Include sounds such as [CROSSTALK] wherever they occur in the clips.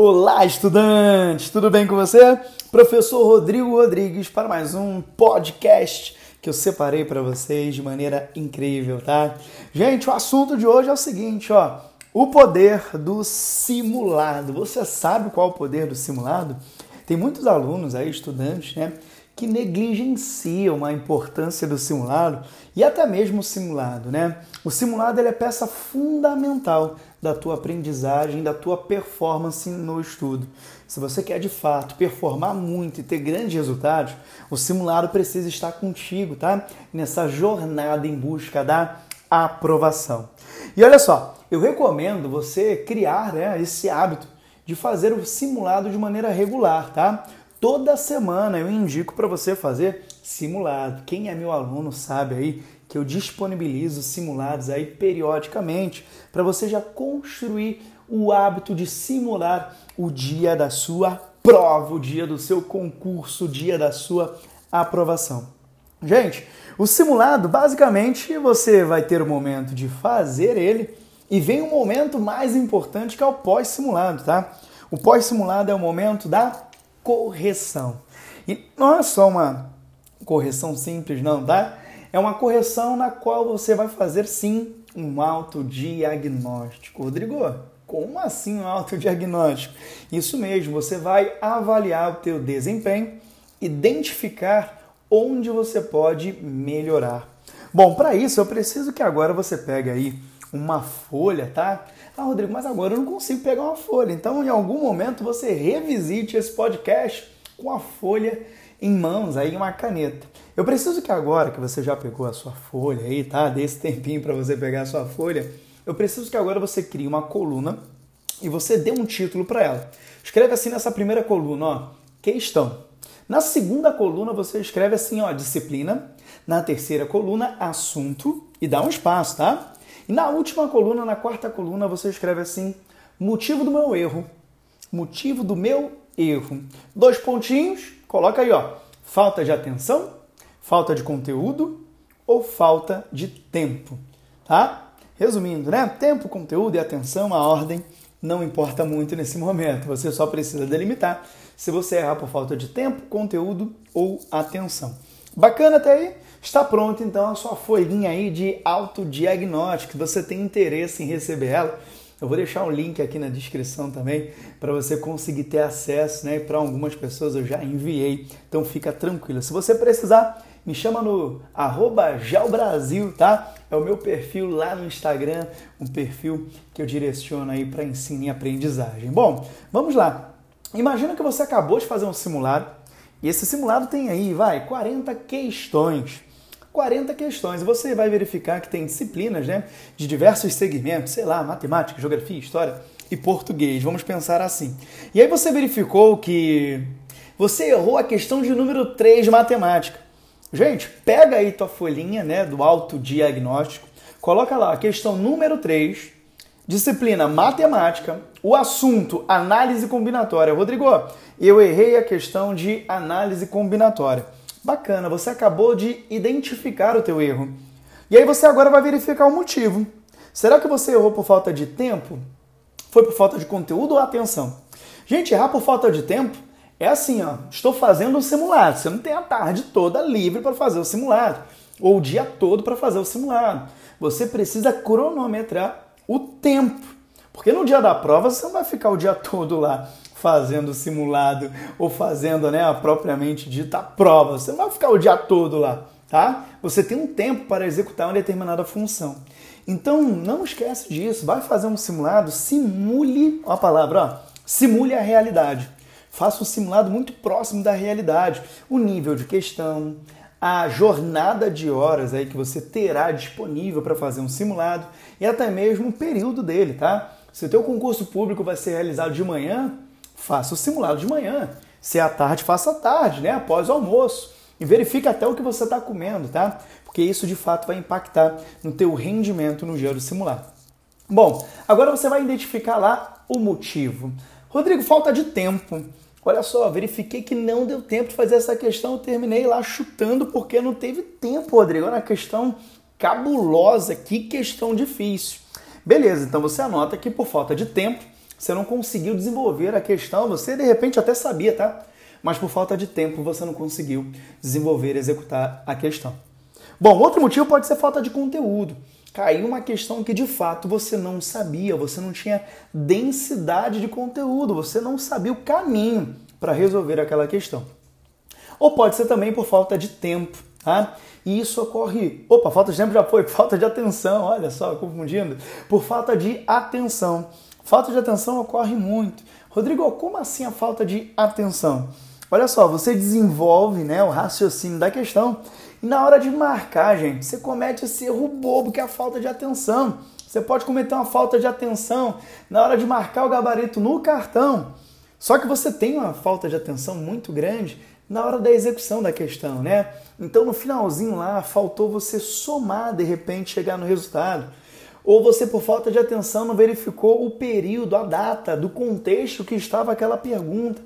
Olá, estudantes! Tudo bem com você? Professor Rodrigo Rodrigues para mais um podcast que eu separei para vocês de maneira incrível, tá? Gente, o assunto de hoje é o seguinte, ó, o poder do simulado. Você sabe qual é o poder do simulado? Tem muitos alunos aí, estudantes, né, que negligenciam a importância do simulado e até mesmo o simulado, né? O simulado é peça fundamental da tua aprendizagem, da tua performance no estudo. Se você quer de fato performar muito e ter grandes resultados, o simulado precisa estar contigo, tá? Nessa jornada em busca da aprovação. E olha só, eu recomendo você criar né, esse hábito de fazer o simulado de maneira regular, tá? Toda semana eu indico para você fazer simulado. Quem é meu aluno sabe aí que eu disponibilizo simulados aí periodicamente para você já construir o hábito de simular o dia da sua prova, o dia do seu concurso, o dia da sua aprovação. Gente, o simulado, basicamente, você vai ter o momento de fazer ele e vem um momento mais importante que é o pós-simulado, tá? O pós-simulado é o momento da correção. E não é só uma correção simples, não, tá? É uma correção na qual você vai fazer sim um autodiagnóstico. Rodrigo, como assim um autodiagnóstico? Isso mesmo, você vai avaliar o teu desempenho, identificar onde você pode melhorar. Bom, para isso eu preciso que agora você pegue aí uma folha, tá? Ah, Rodrigo, mas agora eu não consigo pegar uma folha. Então, em algum momento, você revisite esse podcast com a folha em mãos, aí uma caneta. Eu preciso que agora que você já pegou a sua folha aí, tá? Desse tempinho para você pegar a sua folha, eu preciso que agora você crie uma coluna e você dê um título para ela. Escreve assim nessa primeira coluna, ó, questão. Na segunda coluna você escreve assim, ó, disciplina. Na terceira coluna, assunto e dá um espaço, tá? E na última coluna, na quarta coluna, você escreve assim: motivo do meu erro. Motivo do meu erro. Dois pontinhos, coloca aí, ó. Falta de atenção, falta de conteúdo ou falta de tempo, tá? Resumindo, né? Tempo, conteúdo e atenção, a ordem não importa muito nesse momento. Você só precisa delimitar se você errar por falta de tempo, conteúdo ou atenção. Bacana até aí? Está pronto então a sua folhinha aí de autodiagnóstico. Você tem interesse em receber ela, eu vou deixar um link aqui na descrição também para você conseguir ter acesso, né? Para algumas pessoas eu já enviei, então fica tranquilo. Se você precisar, me chama no arroba tá? É o meu perfil lá no Instagram, um perfil que eu direciono aí para ensino e aprendizagem. Bom, vamos lá. Imagina que você acabou de fazer um simulado e esse simulado tem aí, vai, 40 questões. 40 questões. Você vai verificar que tem disciplinas né, de diversos segmentos, sei lá, matemática, geografia, história e português. Vamos pensar assim. E aí você verificou que você errou a questão de número 3 de matemática. Gente, pega aí tua folhinha né, do autodiagnóstico, coloca lá a questão número 3, disciplina matemática, o assunto análise combinatória. Rodrigo, eu errei a questão de análise combinatória. Bacana, você acabou de identificar o teu erro. E aí você agora vai verificar o motivo. Será que você errou por falta de tempo? Foi por falta de conteúdo ou atenção? Gente, errar por falta de tempo é assim, ó, estou fazendo um simulado. Você não tem a tarde toda livre para fazer o simulado ou o dia todo para fazer o simulado. Você precisa cronometrar o tempo. Porque no dia da prova você não vai ficar o dia [LAUGHS] todo lá fazendo simulado ou fazendo, né, a propriamente dita prova. Você não vai ficar o dia todo lá, tá? Você tem um tempo para executar uma determinada função. Então, não esquece disso. Vai fazer um simulado, simule a palavra, ó, simule a realidade. Faça um simulado muito próximo da realidade. O nível de questão, a jornada de horas aí que você terá disponível para fazer um simulado e até mesmo o período dele, tá? Se o teu concurso público vai ser realizado de manhã, faça o simulado de manhã. Se é à tarde, faça à tarde, né? Após o almoço. E verifique até o que você está comendo, tá? Porque isso de fato vai impactar no teu rendimento no do simulado. Bom, agora você vai identificar lá o motivo. Rodrigo, falta de tempo. Olha só, verifiquei que não deu tempo de fazer essa questão, eu terminei lá chutando porque não teve tempo, Rodrigo. Olha uma questão cabulosa, que questão difícil. Beleza, então você anota que por falta de tempo você não conseguiu desenvolver a questão, você de repente até sabia, tá? Mas por falta de tempo você não conseguiu desenvolver e executar a questão. Bom, outro motivo pode ser falta de conteúdo. Caiu uma questão que de fato você não sabia, você não tinha densidade de conteúdo, você não sabia o caminho para resolver aquela questão. Ou pode ser também por falta de tempo, tá? E isso ocorre. Opa, falta de tempo já foi, [LAUGHS] falta de atenção, olha só, confundindo. Por falta de atenção. Falta de atenção ocorre muito. Rodrigo, como assim a falta de atenção? Olha só, você desenvolve né, o raciocínio da questão e na hora de marcar, gente, você comete esse erro bobo que é a falta de atenção. Você pode cometer uma falta de atenção na hora de marcar o gabarito no cartão. Só que você tem uma falta de atenção muito grande na hora da execução da questão, né? Então no finalzinho lá faltou você somar de repente chegar no resultado ou você, por falta de atenção, não verificou o período, a data, do contexto que estava aquela pergunta.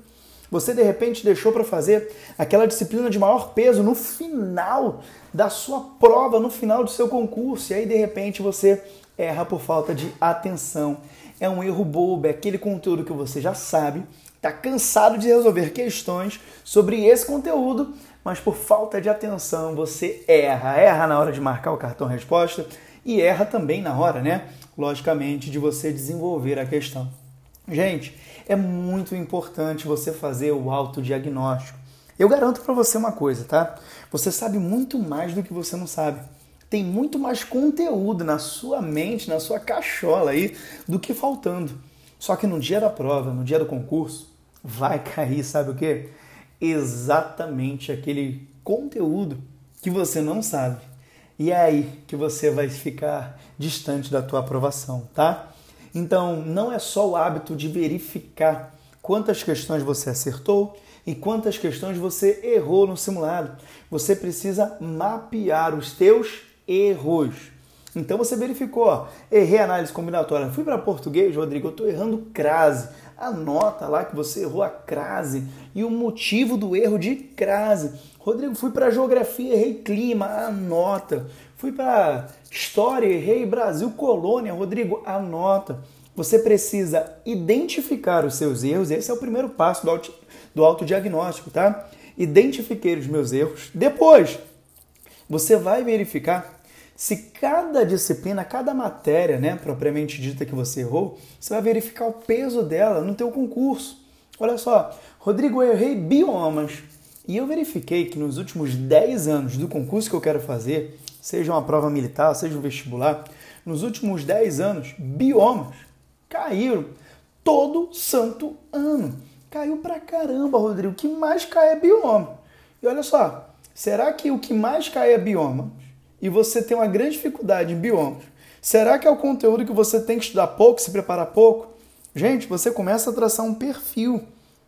Você, de repente, deixou para fazer aquela disciplina de maior peso no final da sua prova, no final do seu concurso, e aí, de repente, você erra por falta de atenção. É um erro bobo, é aquele conteúdo que você já sabe, está cansado de resolver questões sobre esse conteúdo, mas por falta de atenção você erra. Erra na hora de marcar o cartão resposta, e erra também na hora, né? Logicamente, de você desenvolver a questão. Gente, é muito importante você fazer o autodiagnóstico. Eu garanto para você uma coisa, tá? Você sabe muito mais do que você não sabe. Tem muito mais conteúdo na sua mente, na sua cachola aí, do que faltando. Só que no dia da prova, no dia do concurso, vai cair, sabe o quê? Exatamente aquele conteúdo que você não sabe e é aí que você vai ficar distante da tua aprovação, tá? Então, não é só o hábito de verificar quantas questões você acertou e quantas questões você errou no simulado. Você precisa mapear os teus erros. Então você verificou, ó, errei análise combinatória, fui para português, Rodrigo, eu estou errando crase. Anota lá que você errou a crase e o motivo do erro de crase. Rodrigo, fui para geografia, errei clima, anota. Fui para história, errei Brasil, colônia. Rodrigo, anota. Você precisa identificar os seus erros. Esse é o primeiro passo do, auto, do autodiagnóstico, tá? Identifiquei os meus erros. Depois, você vai verificar se cada disciplina, cada matéria, né, propriamente dita que você errou, você vai verificar o peso dela no teu concurso. Olha só, Rodrigo, eu errei biomas. E eu verifiquei que nos últimos 10 anos do concurso que eu quero fazer, seja uma prova militar, seja um vestibular, nos últimos 10 anos, biomas caíram todo santo ano. Caiu pra caramba, Rodrigo. O que mais cai é bioma. E olha só, será que o que mais cai é bioma? E você tem uma grande dificuldade em biomas. Será que é o conteúdo que você tem que estudar pouco, se preparar pouco? Gente, você começa a traçar um perfil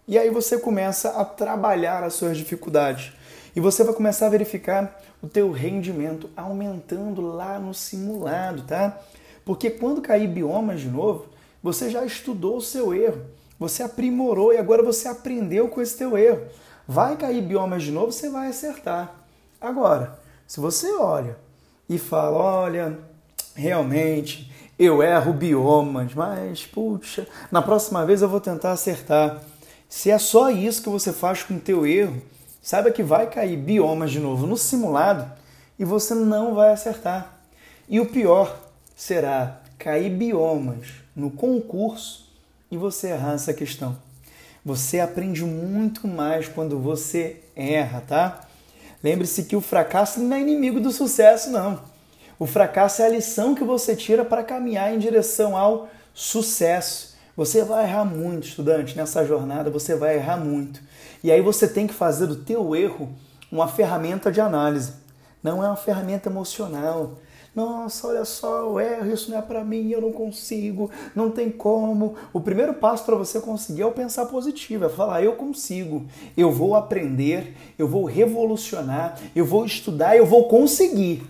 e aí você começa a trabalhar as suas dificuldades. E você vai começar a verificar o teu rendimento aumentando lá no simulado, tá? Porque quando cair biomas de novo, você já estudou o seu erro, você aprimorou e agora você aprendeu com esse teu erro. Vai cair biomas de novo, você vai acertar. Agora, se você olha e fala, olha, realmente eu erro biomas, mas puxa, na próxima vez eu vou tentar acertar. Se é só isso que você faz com o teu erro, saiba que vai cair biomas de novo no simulado e você não vai acertar. E o pior será cair biomas no concurso e você errar essa questão. Você aprende muito mais quando você erra, tá? Lembre-se que o fracasso não é inimigo do sucesso, não. O fracasso é a lição que você tira para caminhar em direção ao sucesso. Você vai errar muito, estudante, nessa jornada você vai errar muito. E aí você tem que fazer do teu erro uma ferramenta de análise. Não é uma ferramenta emocional. Nossa, olha só, eu erro, isso não é para mim, eu não consigo, não tem como. O primeiro passo para você conseguir é o pensar positivo, é falar eu consigo, eu vou aprender, eu vou revolucionar, eu vou estudar, eu vou conseguir.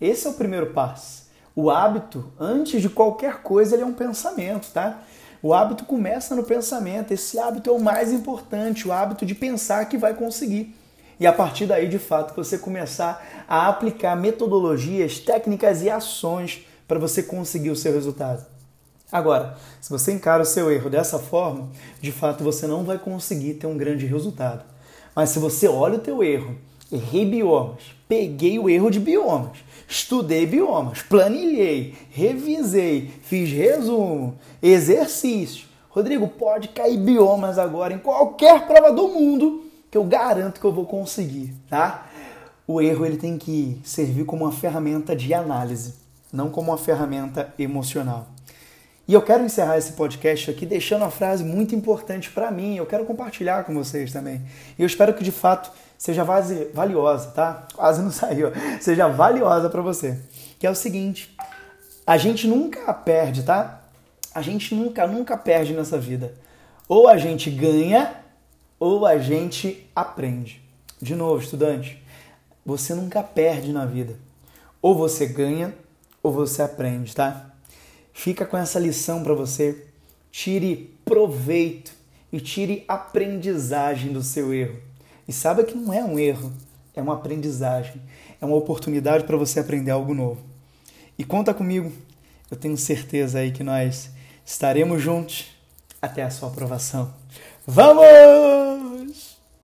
Esse é o primeiro passo. O hábito, antes de qualquer coisa, ele é um pensamento, tá? O hábito começa no pensamento. Esse hábito é o mais importante, o hábito de pensar que vai conseguir. E a partir daí, de fato, você começar a aplicar metodologias, técnicas e ações para você conseguir o seu resultado. Agora, se você encara o seu erro dessa forma, de fato você não vai conseguir ter um grande resultado. Mas se você olha o teu erro, errei biomas, peguei o erro de biomas, estudei biomas, planilhei, revisei, fiz resumo, exercício. Rodrigo, pode cair biomas agora em qualquer prova do mundo que eu garanto que eu vou conseguir, tá? O erro ele tem que servir como uma ferramenta de análise, não como uma ferramenta emocional. E eu quero encerrar esse podcast aqui deixando uma frase muito importante para mim. Eu quero compartilhar com vocês também. E eu espero que de fato seja valiosa, tá? Quase não [LAUGHS] saiu. Seja valiosa para você. Que é o seguinte: a gente nunca perde, tá? A gente nunca, nunca perde nessa vida. Ou a gente ganha, ou a gente aprende. De novo, estudante, você nunca perde na vida. Ou você ganha, ou você aprende, tá? Fica com essa lição para você. Tire proveito e tire aprendizagem do seu erro. E saiba que não é um erro, é uma aprendizagem, é uma oportunidade para você aprender algo novo. E conta comigo, eu tenho certeza aí que nós estaremos juntos até a sua aprovação. Vamos!